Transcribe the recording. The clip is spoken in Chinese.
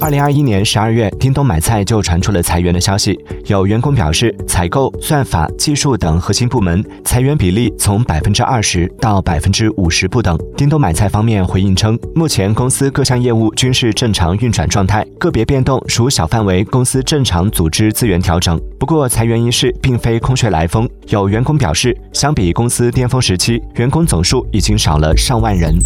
二零二一年十二月叮咚买菜就传出了裁员的消息。有员工表示采购算法技术等核心部门裁员比例从百分之二十到百分之五十不等。叮咚买菜方面回应称目前公司各项业务均是正常运转状态个别变动属小范围公司正常组织资源调整。不过裁员一事并非空穴来风。有员工表示相比公司巅峰时期员工总数已经少了上万人。